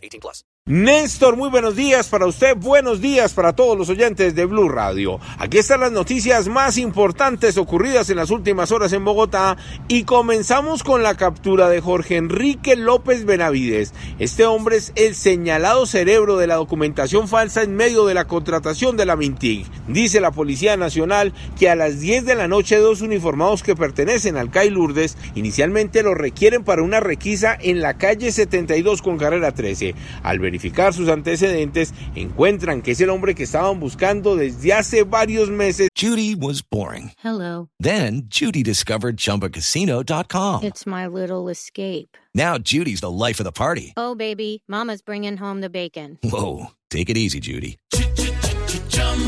18 plus. Néstor, muy buenos días para usted. Buenos días para todos los oyentes de Blue Radio. Aquí están las noticias más importantes ocurridas en las últimas horas en Bogotá y comenzamos con la captura de Jorge Enrique López Benavides. Este hombre es el señalado cerebro de la documentación falsa en medio de la contratación de la Mintig. Dice la Policía Nacional que a las 10 de la noche dos uniformados que pertenecen al CAI Lourdes inicialmente lo requieren para una requisa en la calle 72 con carrera 13. Al verificar sus antecedentes, encuentran que es el hombre que estaban buscando desde hace varios meses. Judy was boring. Hello. Then Judy discovered chumbacasino.com. It's my little escape. Now Judy's the life of the party. Oh, baby, Mama's bringing home the bacon. Whoa. Take it easy, Judy.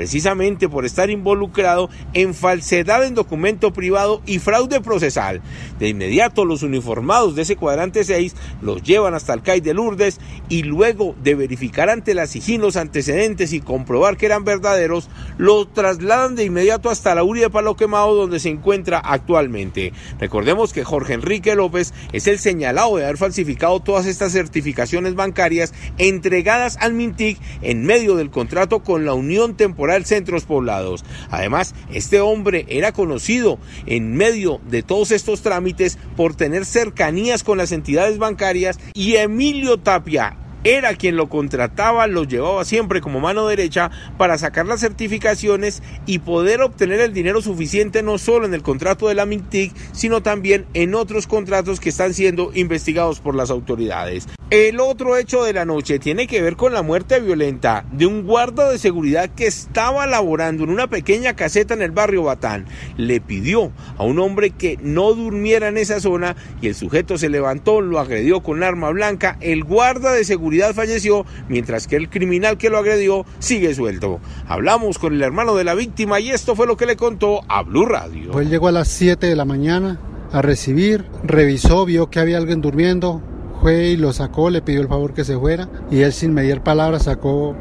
Precisamente por estar involucrado en falsedad en documento privado y fraude procesal. De inmediato los uniformados de ese cuadrante 6 los llevan hasta el CAI de Lourdes y luego de verificar ante las SIGIN los antecedentes y comprobar que eran verdaderos, los trasladan de inmediato hasta la URI de Palo Quemado donde se encuentra actualmente. Recordemos que Jorge Enrique López es el señalado de haber falsificado todas estas certificaciones bancarias entregadas al Mintic en medio del contrato con la Unión Temporal Centros Poblados. Además, este hombre era conocido en medio de todos estos trámites por tener cercanías con las entidades bancarias y Emilio Tapia era quien lo contrataba, lo llevaba siempre como mano derecha para sacar las certificaciones y poder obtener el dinero suficiente no solo en el contrato de la MINTIC, sino también en otros contratos que están siendo investigados por las autoridades. El otro hecho de la noche tiene que ver con la muerte violenta de un guarda de seguridad que estaba laborando en una pequeña caseta en el barrio Batán. Le pidió a un hombre que no durmiera en esa zona y el sujeto se levantó, lo agredió con arma blanca. El guarda de seguridad falleció mientras que el criminal que lo agredió sigue suelto. Hablamos con el hermano de la víctima y esto fue lo que le contó a Blue Radio. Él llegó a las 7 de la mañana a recibir, revisó, vio que había alguien durmiendo, fue y lo sacó, le pidió el favor que se fuera y él sin medir palabras sacó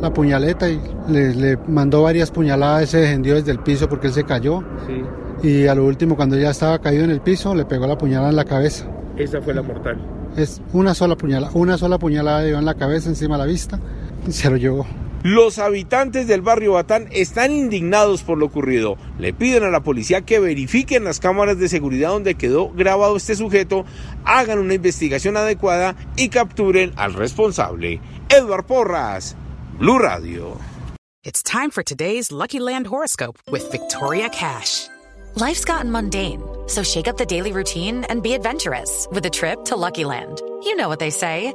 la puñaleta y le, le mandó varias puñaladas, se defendió desde el piso porque él se cayó y a lo último cuando ya estaba caído en el piso le pegó la puñalada en la cabeza. Esa fue la mortal. Es una sola puñalada, una sola puñalada dio en la cabeza encima de la vista y se lo llevó. Los habitantes del barrio Batán están indignados por lo ocurrido. Le piden a la policía que verifiquen las cámaras de seguridad donde quedó grabado este sujeto, hagan una investigación adecuada y capturen al responsable. Edward Porras, Blue Radio. It's time for today's Lucky Land horoscope with Victoria Cash. Life's gotten mundane, so shake up the daily routine and be adventurous with a trip to Lucky Land. You know what they say.